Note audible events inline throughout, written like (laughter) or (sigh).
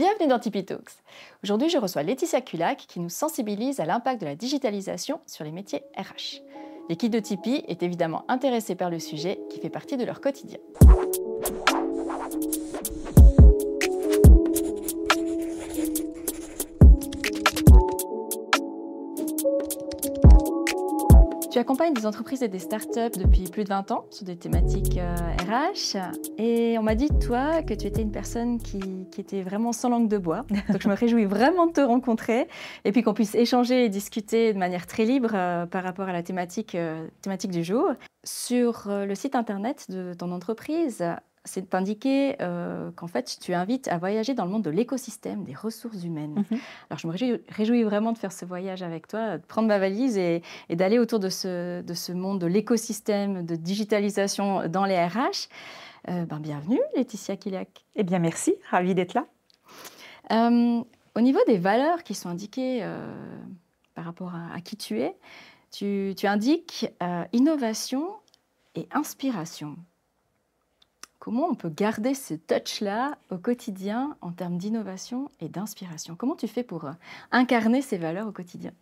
Bienvenue dans Tipeee Talks. Aujourd'hui, je reçois Laetitia Culac qui nous sensibilise à l'impact de la digitalisation sur les métiers RH. L'équipe de Tipeee est évidemment intéressée par le sujet qui fait partie de leur quotidien. Accompagnes des entreprises et des startups depuis plus de 20 ans sur des thématiques RH. Euh, et on m'a dit, toi, que tu étais une personne qui, était vraiment sans langue de bois. (laughs) Donc je me réjouis vraiment de te rencontrer et puis qu'on puisse échanger et discuter de manière très libre euh, par rapport à la thématique, euh, thématique du jour. Sur le site internet de ton entreprise, c'est d'indiquer euh, qu'en fait, tu invites à voyager dans le monde de l'écosystème, des ressources humaines. Mhm. Alors, je me réjouis, vraiment de faire ce voyage avec toi, de prendre ma valise et, d'aller autour de ce, de ce monde de l'écosystème, de digitalisation dans les RH. Euh, ben, bienvenue, Laetitia Kiliak. Eh bien, merci, ravie d'être là. Euh, au niveau des valeurs qui sont indiquées par rapport à, qui tu es, tu, tu indiques innovation et inspiration. Comment on peut garder ce touch-là au quotidien en termes d'innovation et d'inspiration? Comment tu fais pour euh, incarner ces valeurs au quotidien?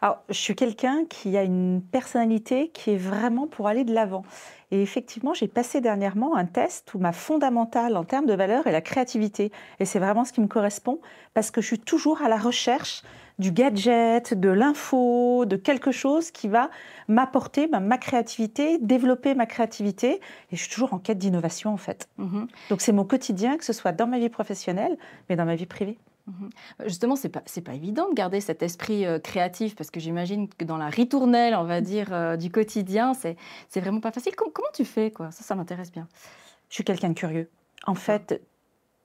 Alors, je suis quelqu'un qui a une personnalité qui est vraiment pour aller de l'avant. Et effectivement, j'ai passé dernièrement un test où ma fondamentale en termes de valeur est la créativité. Et c'est vraiment ce qui me correspond parce que je suis toujours à la recherche du gadget, de l'info, de quelque chose qui va m'apporter bah, ma créativité, développer ma créativité. Et je suis toujours en quête d'innovation en fait. Mhm. Donc c'est mon quotidien, que ce soit dans ma vie professionnelle, mais dans ma vie privée. Mhm. Justement, c'est pas pas évident de garder cet esprit euh, créatif parce que j'imagine que dans la ritournelle, on va dire euh, du quotidien, c'est c'est vraiment pas facile. comment tu fais quoi? Ça, ça m'intéresse bien. Je suis quelqu'un de curieux. En fait,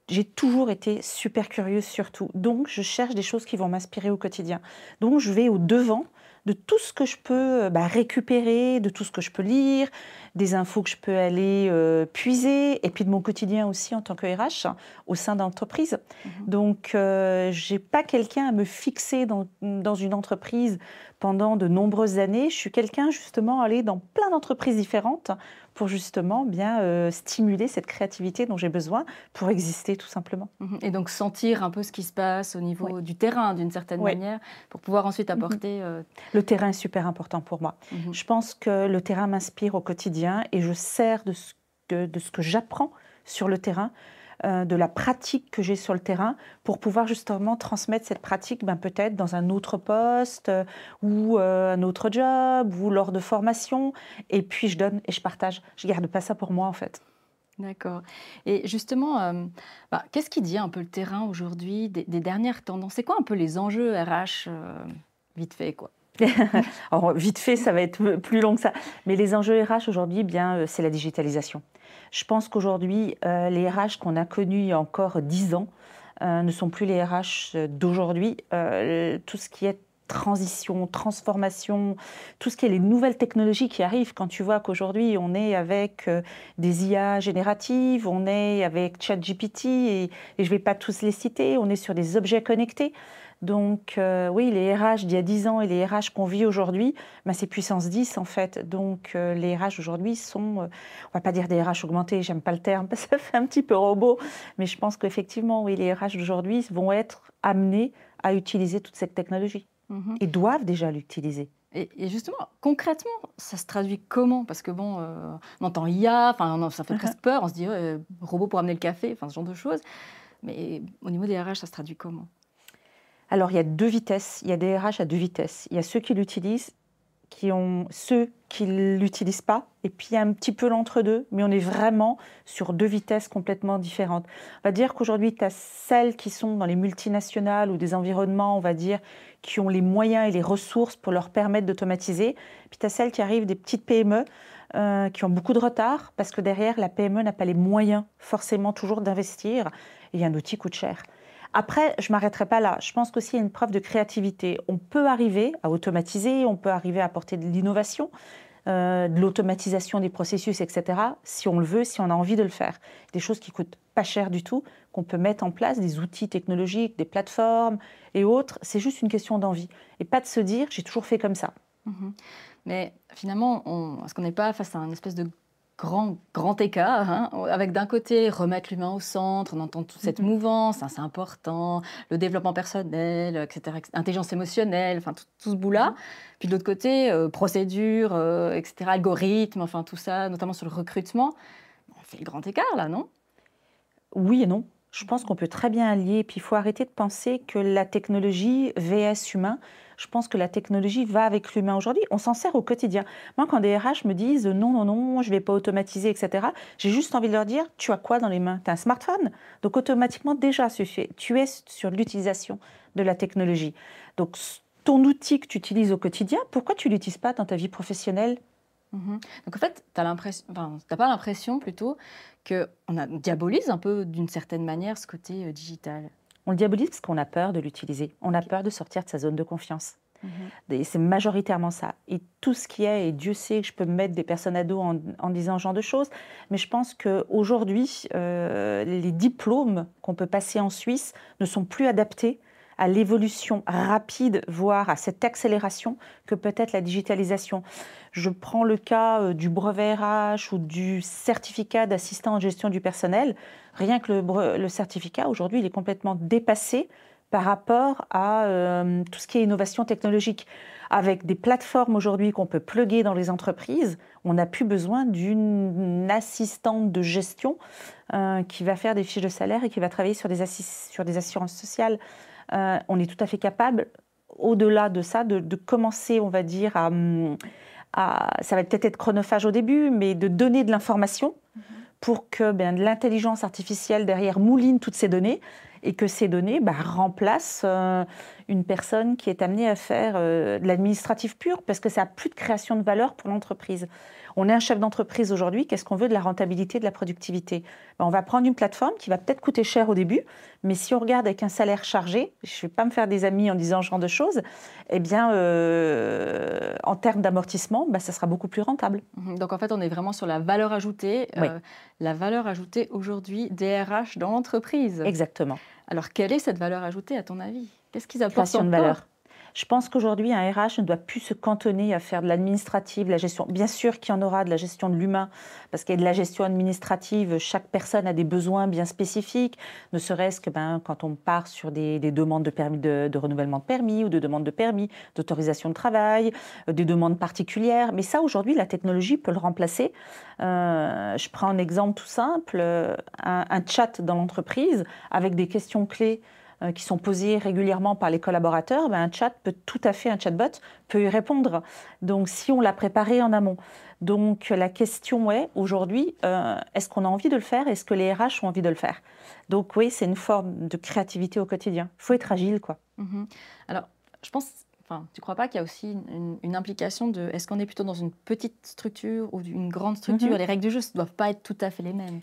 j'ai toujours été super curieuse surtout. Donc, je cherche des choses qui vont m'inspirer au quotidien. Donc, je vais au devant de tout ce que je peux euh, bah, récupérer, de tout ce que je peux lire, des infos que je peux aller euh, puiser, et puis de mon quotidien aussi en tant que RH au sein d'entreprise. Mhm. Donc, euh, je n'ai pas quelqu'un à me fixer dans, dans, une entreprise pendant de nombreuses années. Je suis quelqu'un justement à aller dans plein d'entreprises différentes pour justement bien euh, stimuler cette créativité dont j'ai besoin pour exister tout simplement. Mhm. Et donc sentir un peu ce qui se passe au niveau du terrain d'une certaine manière pour pouvoir ensuite mhm. apporter... Euh, le terrain est super important pour moi. Je pense que le terrain m'inspire au quotidien et je sers de ce que, de ce que j'apprends sur le terrain euh, de la pratique que j'ai sur le terrain pour pouvoir justement transmettre cette pratique ben, peut-être dans un autre poste euh, ou euh, un autre job ou lors de formation. Et puis je donne et je partage. Je garde pas ça pour moi en fait. D'accord. Et justement, bah, qu'est-ce qui dit un peu le terrain aujourd'hui des, dernières tendances? C'est quoi un peu les enjeux RH vite fait quoi? (laughs) Alors, vite fait, ça va être plus long que ça. Mais les enjeux RH aujourd'hui, eh bien, c'est la digitalisation. Je pense qu'aujourd'hui, euh, les RH qu'on a connus il y a encore dix ans euh, ne sont plus les RH d'aujourd'hui. Euh, tout ce qui est transition, transformation, tout ce qui est les nouvelles technologies qui arrivent. Quand tu vois qu'aujourd'hui on est avec des IA génératives, on est avec ChatGPT et je ne vais pas tous les citer, on est sur des objets connectés. Donc euh, oui, les RH d'il y a 10 ans et les RH qu'on vit aujourd'hui, bah, c'est puissance 10 en fait. Donc euh, les RH aujourd'hui sont, euh, on va pas dire des RH augmentés, j'aime pas le terme, (laughs) parce que ça fait un petit peu robot, mais je pense qu'effectivement, oui, les RH d'aujourd'hui vont être amenés à utiliser toute cette technologie mhm. et doivent déjà l'utiliser. Et, justement, concrètement, ça se traduit comment? Parce que bon, on entend IA, enfin, ça fait (laughs) presque peur, on se dit robot pour amener le café, enfin ce genre de choses. Mais au niveau des RH, ça se traduit comment? Alors, il y a deux vitesses. Il y a des RH à deux vitesses. Il y a ceux qui l'utilisent, qui ont ceux qui l'utilisent pas, et puis il y a un petit peu l'entre-deux, mais on est vraiment sur deux vitesses complètement différentes. On va dire qu'aujourd'hui, tu as celles qui sont dans les multinationales ou des environnements, on va dire, qui ont les moyens et les ressources pour leur permettre d'automatiser. Puis tu as celles qui arrivent des petites PME. Euh, qui ont beaucoup de retard parce que derrière, la PME n'a pas les moyens forcément toujours d'investir et un outil coûte cher. Après, je m'arrêterai pas là. Je pense qu'aussi il y a une preuve de créativité. On peut arriver à automatiser, on peut arriver à apporter de l'innovation, euh, de l'automatisation des processus, etc. Si on le veut, si on a envie de le faire. Des choses qui coûtent pas cher du tout, qu'on peut mettre en place, des outils technologiques, des plateformes et autres. C'est juste une question d'envie. Et pas de se dire, j'ai toujours fait comme ça. Mhm. Mais finalement, est-ce qu'on n'est pas face à un espèce de grand, grand écart, hein, avec d'un côté remettre l'humain au centre, on entend toute cette mouvance, hein, c'est important, le développement personnel, etc., intelligence émotionnelle, enfin tout, ce bout-là. Puis de l'autre côté, euh, procédure, euh, etc., algorithme, enfin tout ça, notamment sur le recrutement. On fait le grand écart là, non? Oui et non. Je pense qu'on peut très bien allier, puis il faut arrêter de penser que la technologie VS humain, je pense que la technologie va avec l'humain aujourd'hui. On s'en sert au quotidien. Moi, quand des RH me disent non, non, non, je ne vais pas automatiser, etc., j'ai juste envie de leur dire tu as quoi dans les mains? Tu as un smartphone? Donc, automatiquement, déjà, tu es sur l'utilisation de la technologie. Donc, ton outil que tu utilises au quotidien, pourquoi tu ne l'utilises pas dans ta vie professionnelle? Mhm. Donc en fait, tu n'as pas l'impression plutôt qu'on diabolise un peu d'une certaine manière ce côté euh, digital on le diabolise parce qu'on a peur de l'utiliser. On a peur de sortir de sa zone de confiance. Mhm. C'est majoritairement ça. Et tout ce qui est, et Dieu sait que je peux me mettre des personnes à dos en, disant ce genre de choses, mais je pense qu'aujourd'hui, euh, les diplômes qu'on peut passer en Suisse ne sont plus adaptés à l'évolution rapide, voire à cette accélération que peut être la digitalisation. Je prends le cas euh, du brevet RH ou du certificat d'assistant en gestion du personnel. Rien que le, certificat, aujourd'hui, il est complètement dépassé par rapport à euh, tout ce qui est innovation technologique. Avec des plateformes aujourd'hui qu'on peut plugger dans les entreprises, on n'a plus besoin d'une assistante de gestion euh, qui va faire des fiches de salaire et qui va travailler sur des, sur des assurances sociales. Euh, on est tout à fait capable, au-delà de ça, de, commencer, on va dire, à, ça va peut-être être chronophage au début, mais de donner de l'information pour que ben, l'intelligence artificielle derrière mouline toutes ces données et que ces données ben, remplacent euh, une personne qui est amenée à faire euh, de l'administratif pur parce que ça n'a plus de création de valeur pour l'entreprise. On est un chef d'entreprise aujourd'hui, qu'est-ce qu'on veut de la rentabilité, de la productivité? Ben, On va prendre une plateforme qui va peut-être coûter cher au début, mais si on regarde avec un salaire chargé, je ne vais pas me faire des amis en disant ce genre de choses, eh bien, euh, en termes d'amortissement, ben, ça sera beaucoup plus rentable. Mhm. Donc en fait, on est vraiment sur la valeur ajoutée, euh, la valeur ajoutée aujourd'hui DRH dans l'entreprise. Exactement. Alors quelle est cette valeur ajoutée à ton avis? Qu'est-ce qu'ils apportent de valeur je pense qu'aujourd'hui, un RH ne doit plus se cantonner à faire de l'administrative, la gestion. Bien sûr qu'il y en aura de la gestion de l'humain, parce qu'il y a de la gestion administrative. Chaque personne a des besoins bien spécifiques, ne serait-ce que ben, quand on part sur des, demandes de, renouvellement de permis ou de demandes de permis, d'autorisation de travail, euh, des demandes particulières. Mais ça, aujourd'hui, la technologie peut le remplacer. Euh, je prends un exemple tout simple, euh, un chat dans l'entreprise avec des questions clés qui sont posées régulièrement par les collaborateurs, ben, un chat peut tout à fait, un chatbot peut y répondre. Donc si on l'a préparé en amont. Donc la question est aujourd'hui, euh, est-ce qu'on a envie de le faire? Est-ce que les RH ont envie de le faire? Donc oui, c'est une forme de créativité au quotidien. Il faut être agile, quoi. Mhm. Alors, je pense Enfin, tu ne crois pas qu'il y a aussi une, implication de est-ce qu'on est plutôt dans une petite structure ou une grande structure? Mhm. Les règles du jeu ne doivent pas être tout à fait les mêmes.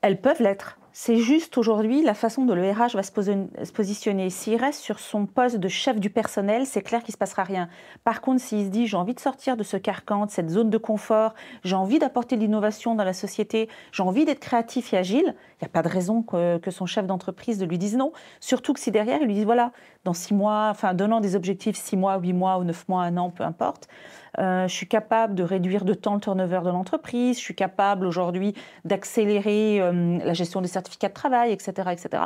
Elles peuvent l'être. C'est juste aujourd'hui la façon dont le RH va se, positionner. S'il reste sur son poste de chef du personnel, c'est clair qu'il ne se passera rien. Par contre, s'il se dit j'ai envie de sortir de ce carcan, de cette zone de confort, j'ai envie d'apporter de l'innovation dans la société, j'ai envie d'être créatif et agile, il n'y a pas de raison que, son chef d'entreprise ne lui dise non. Surtout que si derrière, il lui dit voilà, dans six mois, enfin donnant des objectifs six mois, huit mois ou neuf mois, un an, peu importe, euh, je suis capable de réduire de temps le turnover de l'entreprise, je suis capable aujourd'hui d'accélérer euh, la gestion des certificats de travail, etc., etc.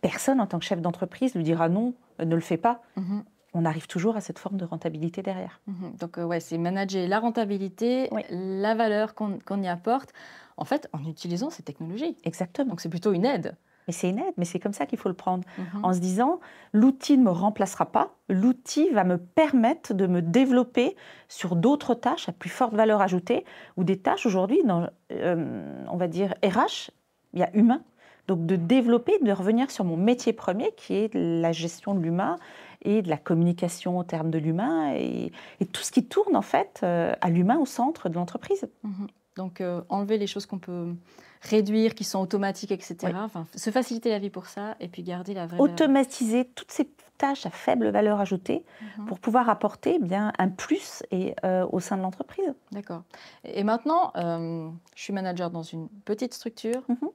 Personne en tant que chef d'entreprise lui dira non, euh, ne le fais pas. Mhm. On arrive toujours à cette forme de rentabilité derrière. Mhm. Donc ouais, c'est manager la rentabilité, la valeur qu'on y apporte, en fait, en utilisant ces technologies. Exactement. Donc c'est plutôt une aide. Mais c'est une aide, mais c'est comme ça qu'il faut le prendre. Mhm. En se disant, l'outil ne me remplacera pas, l'outil va me permettre de me développer sur d'autres tâches à plus forte valeur ajoutée, ou des tâches aujourd'hui, dans, euh, on va dire RH, il y a humain. Donc de développer, de revenir sur mon métier premier, qui est la gestion de l'humain et de la communication au terme de l'humain, et, tout ce qui tourne en fait euh, à l'humain au centre de l'entreprise. Mhm. Donc euh, enlever les choses qu'on peut réduire, qui sont automatiques, etc. Enfin, se faciliter la vie pour ça et puis garder la vraie Automatiser toutes ces tâches à faible valeur ajoutée mhm. pour pouvoir apporter eh bien un plus et, euh, au sein de l'entreprise. D'accord. Et maintenant, je suis manager dans une petite structure. Mhm.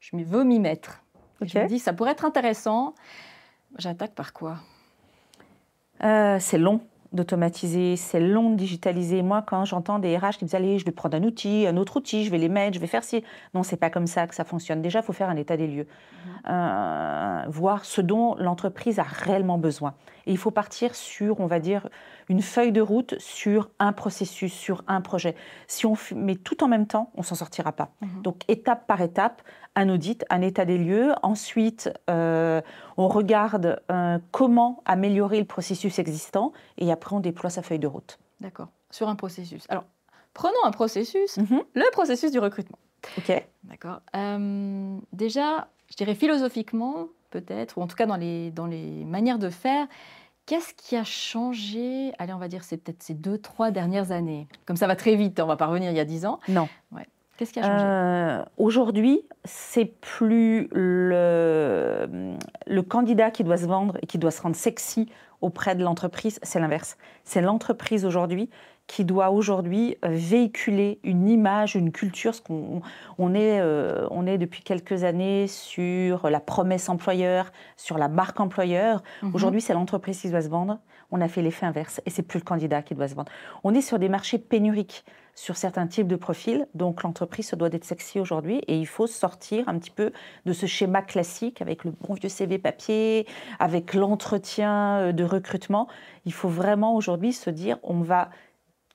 Je veux m'y mettre. Je me dis, ça pourrait être intéressant. J'attaque par quoi? C'est long d'automatiser, c'est long de digitaliser. Moi, quand j'entends des RH qui me disent Allez, je vais prendre un outil, un autre outil, je vais les mettre, je vais faire ci. Non, c'est pas comme ça que ça fonctionne. Déjà, il faut faire un état des lieux, mmh. euh, voir ce dont l'entreprise a réellement besoin. Et il faut partir sur, on va dire, une feuille de route sur un processus, sur un projet. Si on met tout en même temps, on s'en sortira pas. Mmh. Donc, étape par étape, un audit, un état des lieux. Ensuite, euh, on regarde euh, comment améliorer le processus existant et après on déploie sa feuille de route. D'accord. Sur un processus. Alors, prenons un processus, mhm. le processus du recrutement. Ok. D'accord. Euh, déjà, je dirais philosophiquement, peut-être, ou en tout cas dans les, dans les manières de faire, Qu'est-ce qui a changé? Allez, on va dire c'est peut-être ces deux, trois dernières années. Comme ça va très vite, on va pas revenir il y a dix ans. Non. Ouais. Qu'est-ce qui a changé? Euh, Aujourd'hui, c'est plus le, le candidat qui doit se vendre et qui doit se rendre sexy auprès de l'entreprise, c'est l'inverse. C'est l'entreprise aujourd'hui qui doit aujourd'hui véhiculer une image, une culture. Ce qu'on, on, est, euh, on est depuis quelques années sur la promesse employeur, sur la marque employeur. Mhm. Aujourd'hui, c'est l'entreprise qui doit se vendre. On a fait l'effet inverse et c'est plus le candidat qui doit se vendre. On est sur des marchés pénuriques sur certains types de profils. Donc l'entreprise se doit d'être sexy aujourd'hui et il faut sortir un petit peu de ce schéma classique avec le bon vieux CV papier, avec l'entretien euh, de recrutement. Il faut vraiment aujourd'hui se dire on va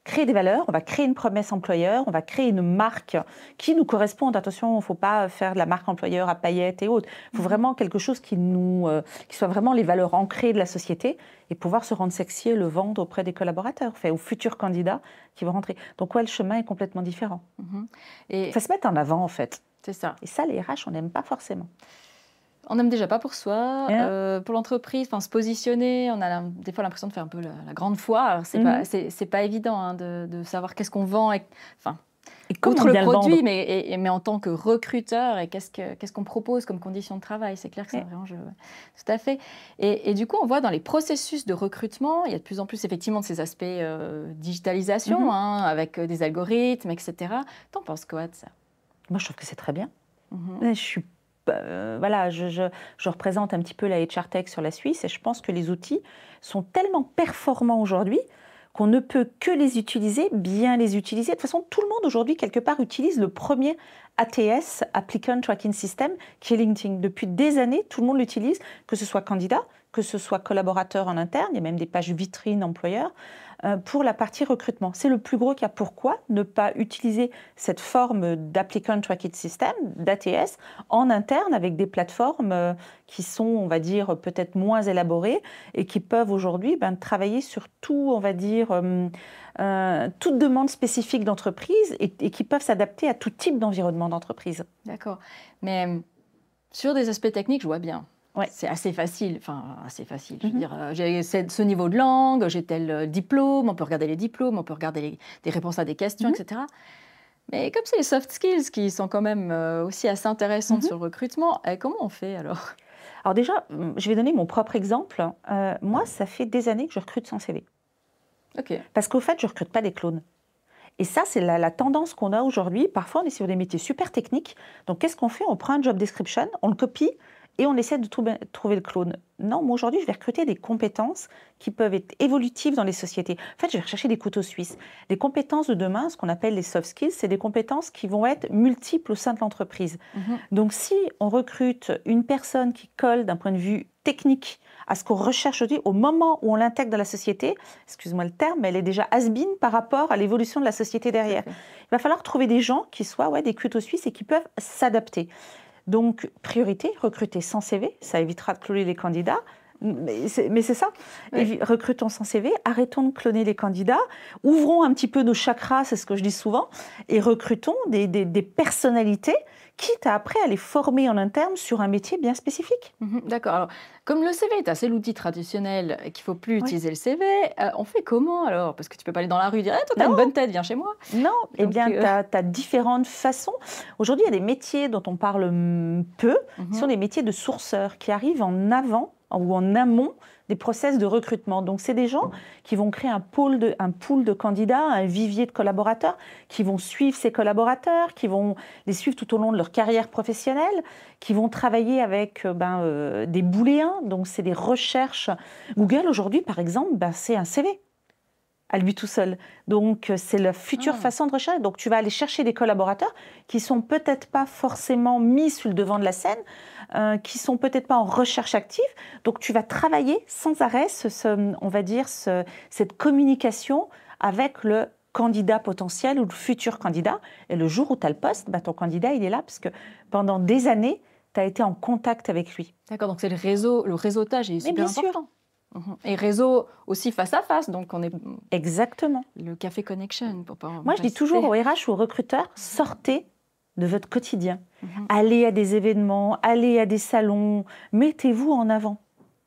créer des valeurs, on va créer une promesse employeur, on va créer une marque qui nous corresponde. Attention, il ne faut pas faire de la marque employeur à paillettes et autres. Il faut mhm. vraiment quelque chose qui, nous, euh, qui soit vraiment les valeurs ancrées de la société et pouvoir se rendre sexy et le vendre auprès des collaborateurs, enfin, aux futurs candidats qui vont rentrer. Donc, ouais, le chemin est complètement différent. Mhm. Et... Il faut se mettre en avant, en fait. C'est ça. Et ça, les RH, on n'aime pas forcément on n'aime déjà pas pour soi, euh, pour l'entreprise, enfin se positionner. On a des fois l'impression de faire un peu la, grande foi. C'est pas, c'est, pas évident hein, de, savoir qu'est-ce qu'on vend, enfin, et outre le produit, mais, mais en tant que recruteur et qu'est-ce, que, qu'est-ce qu'on propose comme conditions de travail. C'est clair que c'est un vrai enjeu. Tout à fait. Et, du coup, on voit dans les processus de recrutement, il y a de plus en plus effectivement de ces aspects euh, digitalisation, mhm. hein, avec euh, des algorithmes, etc. T'en penses quoi de ça? Moi, je trouve que c'est très bien. Mhm. Je suis euh, voilà, je, représente un petit peu la HR Tech sur la Suisse et je pense que les outils sont tellement performants aujourd'hui qu'on ne peut que les utiliser, bien les utiliser. De toute façon, tout le monde aujourd'hui, quelque part, utilise le premier ATS, Applicant Tracking System, qui est LinkedIn. Depuis des années, tout le monde l'utilise, que ce soit candidat, que ce soit collaborateur en interne, il y a même des pages vitrines employeurs. Euh, pour la partie recrutement. C'est le plus gros cas. Pourquoi ne pas utiliser cette forme d'applicant tracking system, d'ATS, en interne avec des plateformes euh, qui sont, on va dire, peut-être moins élaborées et qui peuvent aujourd'hui ben, travailler sur tout, on va dire, euh, toute demande spécifique d'entreprise et, et qui peuvent s'adapter à tout type d'environnement d'entreprise. D'accord. Mais sur des aspects techniques, je vois bien. Ouais. C'est assez facile, enfin assez facile. Je veux mhm. dire, euh, j'ai ce niveau de langue, j'ai tel euh, diplôme, on peut regarder les diplômes, on peut regarder les, des réponses à des questions, mhm. etc. Mais comme c'est les soft skills qui sont quand même euh, aussi assez intéressantes mhm. sur le recrutement, comment on fait alors? Alors déjà, je vais donner mon propre exemple. moi, ça fait des années que je recrute sans CV. Ok. Parce qu'au fait, je recrute pas des clones. Et ça, c'est la, la, tendance qu'on a aujourd'hui. Parfois, on est sur des métiers super techniques. Donc, qu'est-ce qu'on fait? On prend un job description, on le copie, et on essaie de trouver, le clone. Non, moi aujourd'hui, je vais recruter des compétences qui peuvent être évolutives dans les sociétés. En fait, je vais rechercher des couteaux suisses. Les compétences de demain, ce qu'on appelle les soft skills, c'est des compétences qui vont être multiples au sein de l'entreprise. Mhm. Donc, si on recrute une personne qui colle d'un point de vue technique à ce qu'on recherche aujourd'hui, au moment où on l'intègre dans la société, excuse-moi le terme, mais elle est déjà has-been par rapport à l'évolution de la société derrière. Il va falloir trouver des gens qui soient ouais, des couteaux suisses et qui peuvent s'adapter. Donc, priorité, recruter sans CV, ça évitera de cloner les candidats. Mais c'est ça. Recrutons sans CV, arrêtons de cloner les candidats, ouvrons un petit peu nos chakras, c'est ce que je dis souvent, et recrutons des, des personnalités quitte à après à les former en interne sur un métier bien spécifique. Mhm, d'accord. Alors, comme le CV est assez l'outil traditionnel et qu'il ne faut plus utiliser le CV, euh, on fait comment alors? Parce que tu peux pas aller dans la rue et dire eh, Toi, tu as une bonne tête, viens chez moi. Non, eh bien, euh, tu as, différentes façons. Aujourd'hui, il y a des métiers dont on parle peu, mhm. qui sont des métiers de sourceurs qui arrivent en avant ou en amont des process de recrutement. Donc, c'est des gens qui vont créer un, pôle de, un pool de candidats, un vivier de collaborateurs, qui vont suivre ces collaborateurs, qui vont les suivre tout au long de leur carrière professionnelle, qui vont travailler avec euh, ben, euh, des booléens. Donc, c'est des recherches. Google, aujourd'hui, par exemple, ben, c'est un CV. À lui tout seul. Donc, euh, c'est la future Ah. façon de rechercher. Donc, tu vas aller chercher des collaborateurs qui sont peut-être pas forcément mis sur le devant de la scène, euh, qui sont peut-être pas en recherche active. Donc, tu vas travailler sans arrêt, ce- ce- on va dire, ce- cette communication avec le candidat potentiel ou le futur candidat. Et le jour où tu as le poste, bah, ton candidat, il est là parce que pendant des années, tu as été en contact avec lui. D'accord, donc c'est le réseau, le réseautage est super bien sûr. important. Et réseau aussi face à face, donc on est Exactement. le café connection pour pas. Moi, je dis toujours aux RH ou aux recruteurs, sortez de votre quotidien. Mhm. Allez à des événements, allez à des salons, mettez-vous en avant.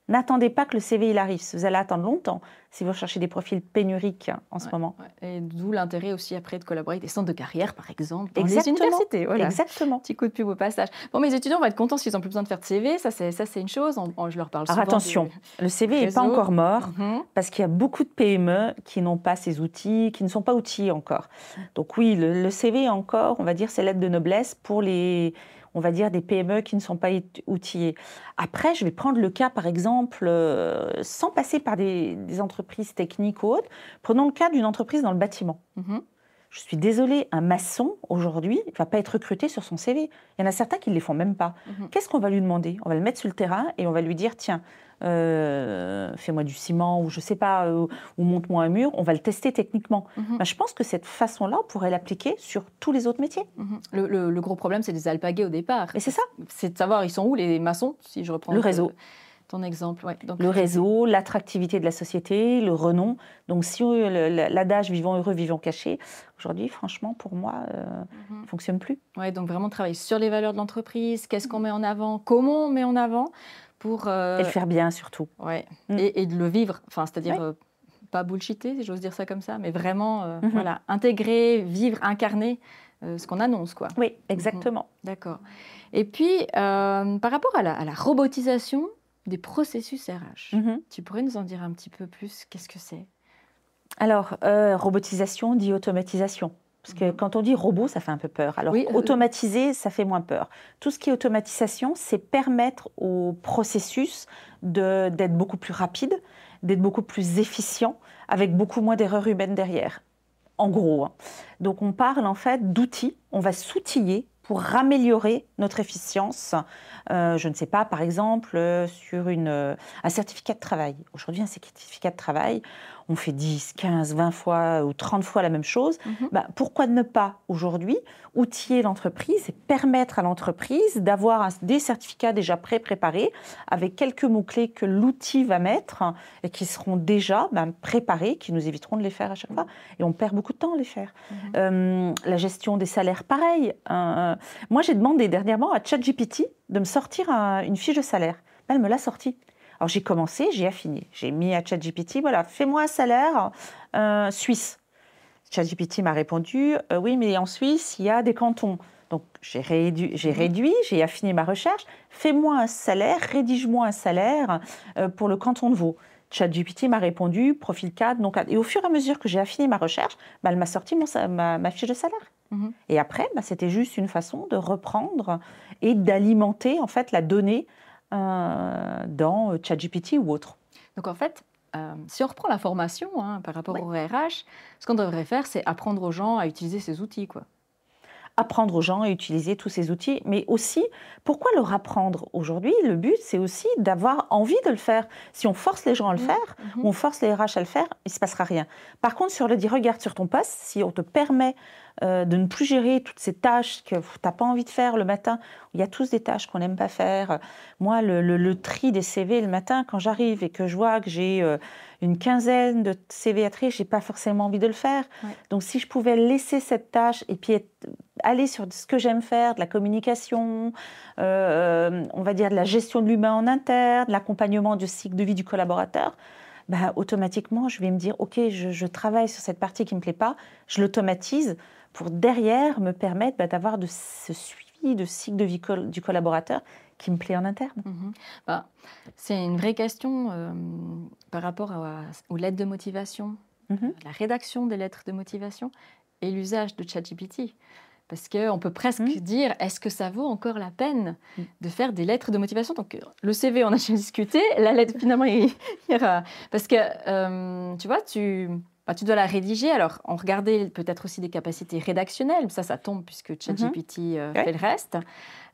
N'attendez pas que le CV il arrive. Vous allez attendre longtemps si vous recherchez des profils pénuriques en ce Ouais, moment. ouais. Et d'où l'intérêt aussi après de collaborer avec des centres de carrière, par exemple, dans Exactement. les universités. Voilà. Exactement. Petit coup de pub au passage. Bon, mes étudiants vont être contents s'ils n'ont plus besoin de faire de CV. Ça, c'est ça, c'est une chose. On- on- je leur parle Alors souvent. attention, du- le CV n'est pas encore mort Mhm. parce qu'il y a beaucoup de PME qui n'ont pas ces outils, qui ne sont pas outillés encore. Donc oui, le, le CV encore, on va dire, c'est l'aide de noblesse pour les, on va dire, des PME qui ne sont pas outillées. Après, je vais prendre le cas, par exemple, euh, sans passer par des, des entreprises techniques ou autres. Prenons le cas d'une entreprise dans le bâtiment. Mhm. Je suis désolée, un maçon, aujourd'hui, ne va pas être recruté sur son CV. Il y en a certains qui ne les font même pas. Mhm. Qu'est-ce qu'on va lui demander? On va le mettre sur le terrain et on va lui dire, tiens, euh, fais-moi du ciment ou je sais pas, euh, ou monte-moi un mur. On va le tester techniquement. Mhm. Ben, je pense que cette façon-là, on pourrait l'appliquer sur tous les autres métiers. Mhm. Le, le- le gros problème, c'est des alpagués au départ. Et c'est ça, C'est de savoir, ils sont où les maçons, si je reprends Le réseau. Ton exemple. Ouais. Donc, le réseau, l'attractivité de la société, le renom. Donc si l'adage vivons heureux, vivons cachés, aujourd'hui, franchement, pour moi, euh, Mhm. ne fonctionne plus. Ouais, donc vraiment travailler sur les valeurs de l'entreprise, qu'est-ce qu'on met en avant, comment on met en avant pour euh, Et le faire bien surtout. ouais, Mm. et, et de le vivre, enfin c'est-à-dire euh, pas bullshiter, si j'ose dire ça comme ça, mais vraiment euh, Mhm. voilà intégrer, vivre, incarner ce qu'on annonce quoi. Oui, exactement. D'accord. Et puis par rapport à la, à la robotisation des processus RH, Mhm. tu pourrais nous en dire un petit peu plus? Qu'est-ce que c'est? Alors, robotisation dit automatisation. Parce que quand on dit robot, ça fait un peu peur. Alors, Oui, euh, automatiser, ça fait moins peur. Tout ce qui est automatisation, c'est permettre au processus d'être beaucoup plus rapide, d'être beaucoup plus efficient, avec beaucoup moins d'erreurs humaines derrière. En gros. hein. Donc, on parle en fait d'outils. On va s'outiller pour améliorer notre efficience. Euh, je ne sais pas, par exemple, euh, sur une, un certificat de travail. Aujourd'hui, un certificat de travail, on fait 10, 15, 20 fois ou 30 fois la même chose. Mhm. Bah, pourquoi ne pas aujourd'hui outiller l'entreprise et permettre à l'entreprise d'avoir des certificats déjà pré-préparés avec quelques mots-clés que l'outil va mettre et qui seront déjà bah, préparés, qui nous éviteront de les faire à chaque fois. Et on perd beaucoup de temps à les faire. Mhm. Euh, la gestion des salaires, pareil. Euh, moi, j'ai demandé dernièrement à ChatGPT de me sortir un- une fiche de salaire. Elle me l'a sortie. Alors j'ai commencé, j'ai affiné. J'ai mis à ChatGPT, voilà, fais-moi un salaire euh, suisse. ChatGPT m'a répondu, euh, oui, mais en Suisse, il y a des cantons. Donc j'ai réduit, j'ai Mhm. réduit, j'ai affiné ma recherche. Fais-moi un salaire, rédige-moi un salaire euh, pour le canton de Vaud. ChatGPT m'a répondu, profil 4, non 4. Et au fur et à mesure que j'ai affiné ma recherche, bah, elle m'a sorti mon ma, ma fiche de salaire. Mhm. Et après, bah, c'était juste une façon de reprendre et d'alimenter en fait la donnée dans euh, ChatGPT ou autre. Donc en fait, euh, si on reprend la formation hein, par rapport Ouais. au RH, ce qu'on devrait faire, c'est apprendre aux gens à utiliser ces outils. Quoi. apprendre aux gens à utiliser tous ces outils, mais aussi, pourquoi leur apprendre aujourd'hui? Le but, c'est aussi d'avoir envie de le faire. Si on force les gens à le Mhm. faire, ou on force les RH à le faire, il ne se passera rien. Par contre, sur le dit, regarde sur ton poste, si on te permet euh, de ne plus gérer toutes ces tâches que tu n'as pas envie de faire le matin, il y a tous des tâches qu'on n'aime pas faire. Moi, le, le- le tri des CV le matin, quand j'arrive et que je vois que j'ai euh, une quinzaine de CV à trier, je n'ai pas forcément envie de le faire. Ouais. Donc, si je pouvais laisser cette tâche et puis être- aller sur ce que j'aime faire, de la communication, euh, on va dire de la gestion de l'humain en interne, de l'accompagnement du cycle de vie du collaborateur, bah, automatiquement, je vais me dire, OK, je, je travaille sur cette partie qui ne me plaît pas, je l'automatise pour derrière me permettre bah, d'avoir de ce suivi de cycle de vie col- du collaborateur qui me plaît en interne. Mhm. Bah, c'est une vraie question euh, par rapport à- aux lettres de motivation, Mhm. la rédaction des lettres de motivation et l'usage de ChatGPT. Parce qu'on peut presque Mhm. dire, est-ce que ça vaut encore la peine Mhm. de faire des lettres de motivation? Donc, le CV, on a déjà discuté. La lettre, finalement, il il ira. Parce que, euh, tu vois, tu, bah, tu dois la rédiger. Alors, on regardait peut-être aussi des capacités rédactionnelles. Ça, ça tombe puisque ChatGPT euh, fait le reste.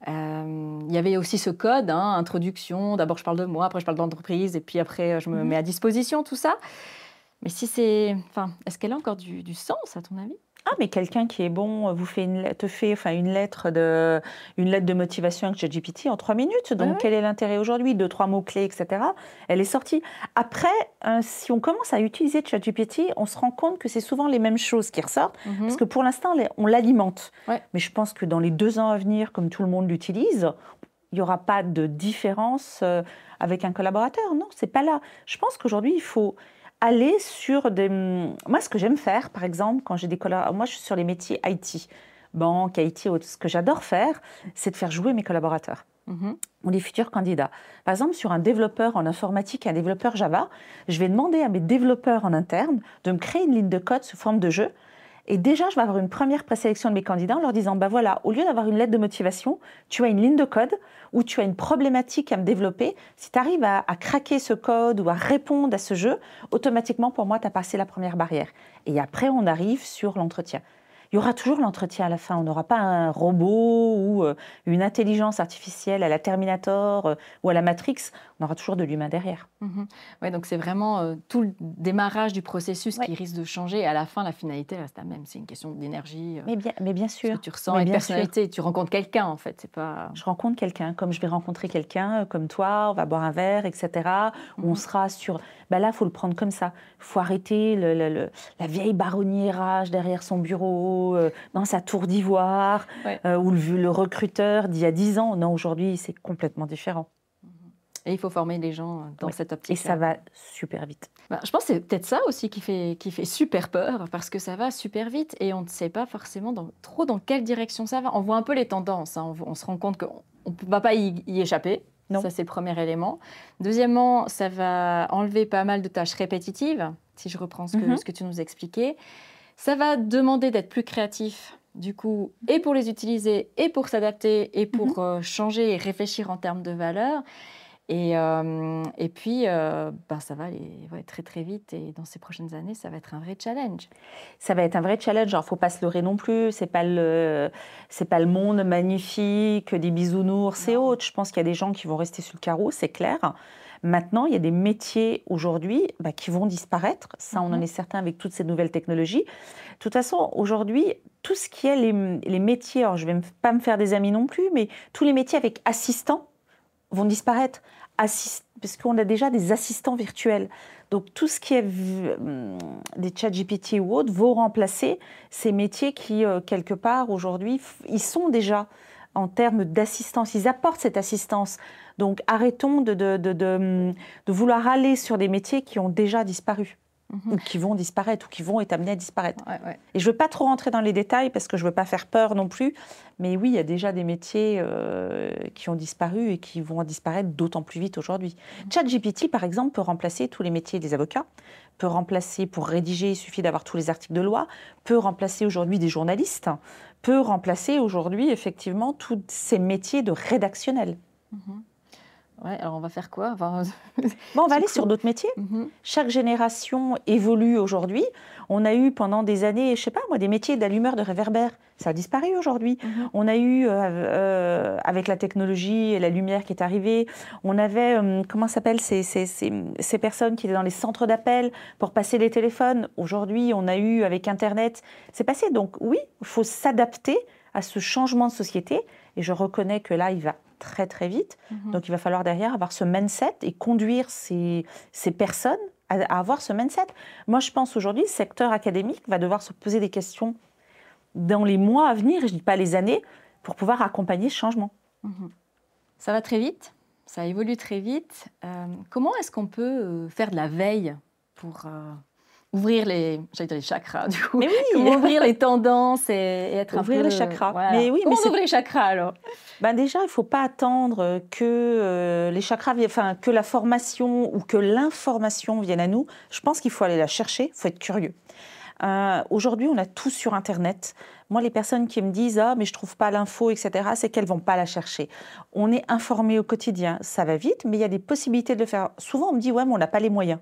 Euh, il y avait aussi ce code, hein, introduction. D'abord, je parle de moi, après, je parle d'entreprise, et puis après, je me mets à disposition, tout ça. Mais si c'est. Enfin, est-ce qu'elle a encore du, du sens, à ton avis? Ah, mais quelqu'un qui est bon vous fait une, te fait enfin, une, lettre de, une lettre de motivation avec ChatGPT en trois minutes. Donc, quel est l'intérêt aujourd'hui? Deux, trois mots-clés, etc. Elle est sortie. Après, euh, si on commence à utiliser ChatGPT, on se rend compte que c'est souvent les mêmes choses qui ressortent. Mhm. Parce que pour l'instant, on l'alimente. Mais je pense que dans les deux ans à venir, comme tout le monde l'utilise, il n'y aura pas de différence euh, avec un collaborateur. Non, c'est pas là. Je pense qu'aujourd'hui, il faut aller sur des... Moi, ce que j'aime faire, par exemple, quand j'ai des collaborateurs... Moi, je suis sur les métiers IT, banque, IT, ce que j'adore faire, c'est de faire jouer mes collaborateurs. Mhm. ou les futurs candidats. Par exemple, sur un développeur en informatique, un développeur Java, je vais demander à mes développeurs en interne de me créer une ligne de code sous forme de jeu et déjà, je vais avoir une première présélection de mes candidats en leur disant, bah voilà, au lieu d'avoir une lettre de motivation, tu as une ligne de code où tu as une problématique à me développer. Si tu arrives à, à, craquer ce code ou à répondre à ce jeu, automatiquement, pour moi, tu as passé la première barrière. Et après, on arrive sur l'entretien il y aura toujours l'entretien à la fin. On n'aura pas un robot ou euh, une intelligence artificielle à la Terminator euh, ou à la Matrix. On aura toujours de l'humain derrière. Mhm. Ouais, donc c'est vraiment euh, tout le démarrage du processus qui risque de changer. Et à la fin, la finalité reste la même. C'est une question d'énergie. mais, bien, mais bien sûr. Ce que tu ressens et de personnalité. Tu rencontres quelqu'un, en fait. C'est pas... Je rencontre quelqu'un, comme je vais rencontrer quelqu'un, comme toi, on va boire un verre, etc. On mhm. sera sur bah là, il faut le prendre comme ça. Il faut arrêter le, la vieille baronnière derrière son bureau, euh, dans sa tour d'ivoire, euh, ou le, recruteur d'il y a dix ans. Non, aujourd'hui, c'est complètement différent. Et il faut former les gens euh, dans cette optique. Et ça va super vite. Bah, je pense que c'est peut-être ça aussi qui fait, qui fait super peur, parce que ça va super vite et on ne sait pas forcément dans, trop dans quelle direction ça va. On voit un peu les tendances, hein. on, se rend compte qu'on ne va pas y échapper. Ça, c'est le premier élément. Deuxièmement, ça va enlever pas mal de tâches répétitives, si je reprends ce que, mhm. ce que tu nous expliquais. Ça va demander d'être plus créatif, du coup, et pour les utiliser, et pour s'adapter, et pour mhm. euh, changer et réfléchir en termes de valeur. Et, euh, et puis, euh, ben, ça va aller très très vite. Et dans ces prochaines années, ça va être un vrai challenge. Ça va être un vrai challenge. Il ne faut pas se leurrer non plus. Ce n'est pas, le, pas le monde magnifique des bisounours et autres. Je pense qu'il y a des gens qui vont rester sur le carreau, c'est clair. Maintenant, il y a des métiers aujourd'hui bah, qui vont disparaître. Ça, on en mhm. est certain avec toutes ces nouvelles technologies. De toute façon, aujourd'hui, tout ce qui est les, les métiers, alors je ne vais pas me faire des amis non plus, mais tous les métiers avec assistants vont disparaître, assist parce qu'on a déjà des assistants virtuels. Donc tout ce qui est hum, des chats GPT ou autres vont remplacer ces métiers qui, euh, quelque part, aujourd'hui, ils sont déjà en termes d'assistance, ils apportent cette assistance. Donc arrêtons de, de, de, de, vouloir aller sur des métiers qui ont déjà disparu. Mhm. ou qui vont disparaître ou qui vont être amenés à disparaître. Et je ne veux pas trop rentrer dans les détails parce que je ne veux pas faire peur non plus. Mais oui, il y a déjà des métiers euh, qui ont disparu et qui vont disparaître d'autant plus vite aujourd'hui. Mhm. ChatGPT, par exemple, peut remplacer tous les métiers des avocats, peut remplacer, pour rédiger, il suffit d'avoir tous les articles de loi, peut remplacer aujourd'hui des journalistes, peut remplacer aujourd'hui effectivement tous ces métiers de rédactionnel. Mhm. Ouais, alors on va faire quoi? (laughs) Bon, On va aller sur d'autres métiers. Mhm. Chaque génération évolue aujourd'hui. On a eu pendant des années, je sais pas moi, des métiers d'allumeur de réverbère. Ça a disparu aujourd'hui. Mhm. On a eu, euh, euh, avec la technologie et la lumière qui est arrivée, on avait, euh, comment s'appelle, ces, ces, ces, ces, personnes qui étaient dans les centres d'appel pour passer les téléphones. Aujourd'hui, on a eu, avec Internet, c'est passé. Donc oui, il faut s'adapter à ce changement de société. Et je reconnais que là, il va très très vite. Mhm. Donc il va falloir derrière avoir ce mindset et conduire ces, ces personnes à, avoir ce mindset. Moi, je pense aujourd'hui, le secteur académique va devoir se poser des questions dans les mois à venir, je ne dis pas les années, pour pouvoir accompagner ce changement. Mhm. Ça va très vite, ça évolue très vite. Euh, comment est-ce qu'on peut euh, faire de la veille pour... Euh, ouvrir les, dire les chakras, (laughs) du coup. Mais oui. ouvrir les tendances et, être ouvrir un peu, les chakras. Mais oui, Comment mais on ouvre les chakras alors? Ben déjà, il ne faut pas attendre que euh, les chakras, enfin que la formation ou que l'information vienne à nous. Je pense qu'il faut aller la chercher. Il faut être curieux. Euh, aujourd'hui, on a tout sur Internet. Moi, les personnes qui me disent ah mais je trouve pas l'info, etc., c'est qu'elles vont pas la chercher. On est informé au quotidien, ça va vite, mais il y a des possibilités de le faire. Souvent, on me dit ouais mais on n'a pas les moyens.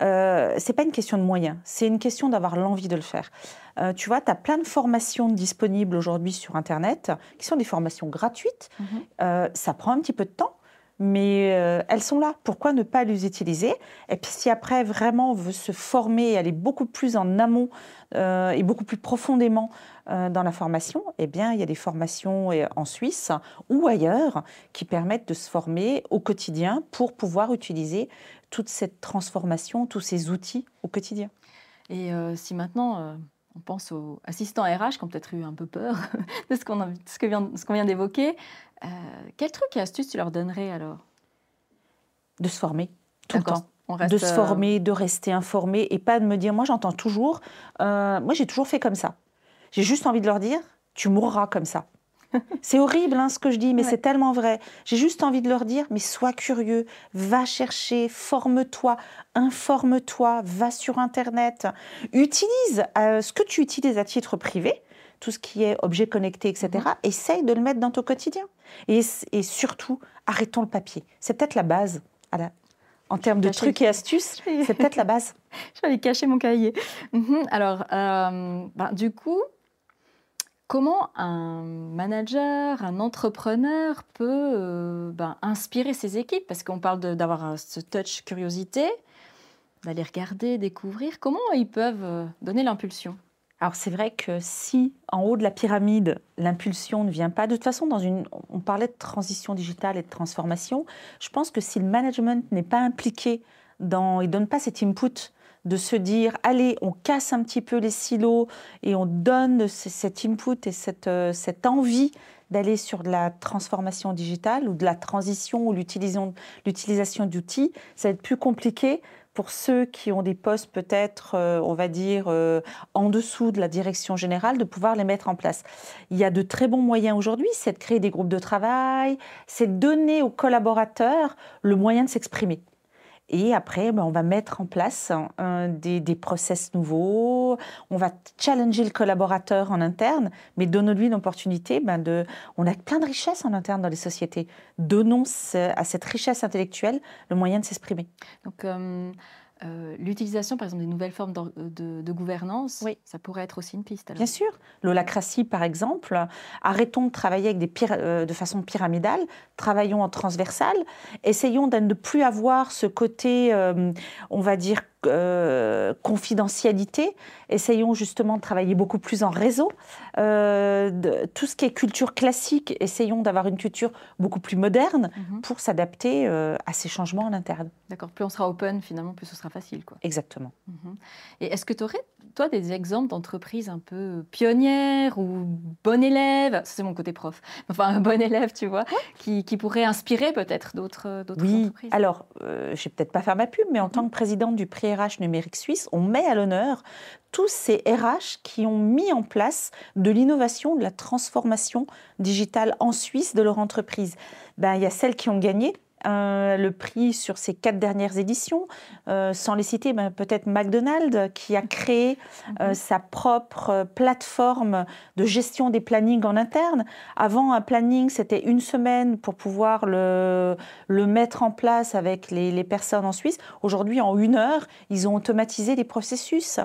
Euh, c'est pas une question de moyens, c'est une question d'avoir l'envie de le faire. Euh, tu vois, tu as plein de formations disponibles aujourd'hui sur Internet, qui sont des formations gratuites. Mhm. Euh, ça prend un petit peu de temps, mais euh, elles sont là. Pourquoi ne pas les utiliser? Et puis si après vraiment on veut se former et aller beaucoup plus en amont euh, et beaucoup plus profondément euh, dans la formation, eh bien il y a des formations en Suisse ou ailleurs qui permettent de se former au quotidien pour pouvoir utiliser toute cette transformation, tous ces outils au quotidien. Et euh, si maintenant euh, on pense aux assistants RH qui ont peut-être eu un peu peur (laughs) de ce qu'on vient- vient d'évoquer, euh, quel truc et astuce tu leur donnerais alors? De se former tout le temps. On reste, de se former, de rester informé et pas de me dire, moi j'entends toujours, moi j'ai toujours fait comme ça. J'ai juste envie de leur dire, tu mourras comme ça. C'est horrible hein, ce que je dis, mais Ouais. c'est tellement vrai. J'ai juste envie de leur dire, mais sois curieux, va chercher, forme-toi, informe-toi, va sur Internet, utilise euh, ce que tu utilises à titre privé, tout ce qui est objet connecté, etc. Mhm. Essaye de le mettre dans ton quotidien. Et, et surtout, arrêtons le papier. C'est peut-être la base à la- en termes de trucs le- et astuces. Vais- C'est peut-être la base. (laughs) Je vais aller cacher mon cahier. Mhm. Alors, euh, ben, du coup, comment un manager, un entrepreneur peut euh, ben, inspirer ses équipes? Parce qu'on parle d'avoir ce touch curiosité, d'aller regarder, découvrir. Comment ils peuvent euh, donner l'impulsion? Alors c'est vrai que si en haut de la pyramide, l'impulsion ne vient pas, de toute façon, dans une, on parlait de transition digitale et de transformation, je pense que si le management n'est pas impliqué dans, il donne pas cet input de se dire, allez, on casse un petit peu les silos et on donne ce- cet input et cette, euh, cette envie d'aller sur de la transformation digitale ou de la transition ou l'utilisation l'utilisation d'outils, ça va être plus compliqué pour ceux qui ont des postes peut-être, euh, on va dire, euh, en dessous de la direction générale, de pouvoir les mettre en place. Il y a de très bons moyens aujourd'hui, c'est de créer des groupes de travail, c'est de donner aux collaborateurs le moyen de s'exprimer. Et après, ben, on va mettre en place des, process nouveaux, on va challenger le collaborateur en interne, mais donnons-lui l'opportunité ben, de... On a plein de richesses en interne dans les sociétés. Donnons à cette richesse intellectuelle le moyen de s'exprimer. Donc, euh, euh, l'utilisation, par exemple, des nouvelles formes d'or- de, de gouvernance, Oui. ça pourrait être aussi une piste. alors. Bien sûr. L'holacratie, par exemple, arrêtons de travailler avec des pyra- euh, de façon pyramidale, travaillons en transversal, essayons de ne plus avoir ce côté, euh, on va dire, euh, confidentialité, essayons justement de travailler beaucoup plus en réseau. Euh, de- tout ce qui est culture classique, essayons d'avoir une culture beaucoup plus moderne Mhm. pour s'adapter euh, à ces changements en interne. D'accord. Plus on sera open, finalement, plus ce sera facile. Quoi. Exactement. Mhm. Et est-ce que tu aurais, toi, des exemples d'entreprises un peu pionnières ou bon élève c'est mon côté prof. (laughs) Enfin, un bon élève, tu vois, qui, qui pourrait inspirer peut-être d'autres d'autres Oui, entreprises. alors, je vais peut-être pas faire ma pub, mais en tant que présidente du prix RH numérique suisse, on met à l'honneur tous ces RH qui ont mis en place de l'innovation, de la transformation digitale en Suisse de leur entreprise. Ben, il y a celles qui ont gagné. Euh, le prix sur ces quatre dernières éditions, Euh, sans les citer, ben, peut-être McDonald's qui a créé euh, Mhm. sa propre plateforme de gestion des plannings en interne. Avant, un planning, c'était une semaine pour pouvoir le, le mettre en place avec les, les personnes en Suisse. Aujourd'hui, en une heure, ils ont automatisé les processus.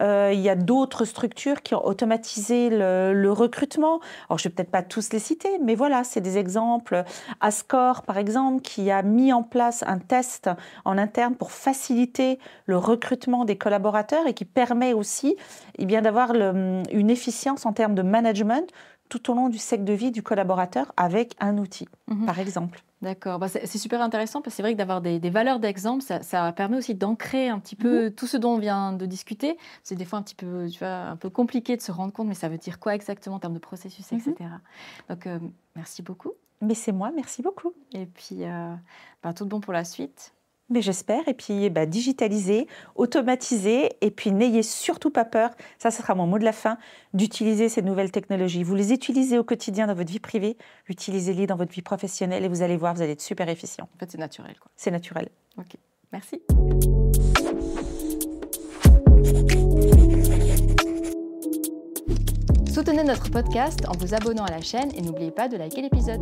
Il y a d'autres structures qui ont automatisé le, le recrutement. Alors, je ne vais peut-être pas tous les citer, mais voilà, c'est des exemples. Ascor, par exemple, qui a mis en place un test en interne pour faciliter le recrutement des collaborateurs et qui permet aussi eh bien, d'avoir le- une efficience en termes de management tout au long du cycle de vie du collaborateur avec un outil, Mhm. par exemple. D'accord, Bah, c'est super intéressant parce que c'est vrai que d'avoir des, des valeurs d'exemple, ça, ça permet aussi d'ancrer un petit peu tout ce dont on vient de discuter. C'est des fois un petit peu, tu vois, un peu compliqué de se rendre compte, mais ça veut dire quoi exactement en termes de processus, Mhm. etc. Donc, euh, merci beaucoup. Mais c'est moi, merci beaucoup. Et puis, euh, bah, tout bon pour la suite. Mais j'espère. Et puis, bah, digitaliser, automatiser. Et puis, n'ayez surtout pas peur, ça, ce sera mon mot de la fin, d'utiliser ces nouvelles technologies. Vous les utilisez au quotidien dans votre vie privée, utilisez-les dans votre vie professionnelle et vous allez voir, vous allez être super efficient. En fait, c'est naturel. C'est naturel. Ok, merci. Soutenez notre podcast en vous abonnant à la chaîne et n'oubliez pas de liker l'épisode.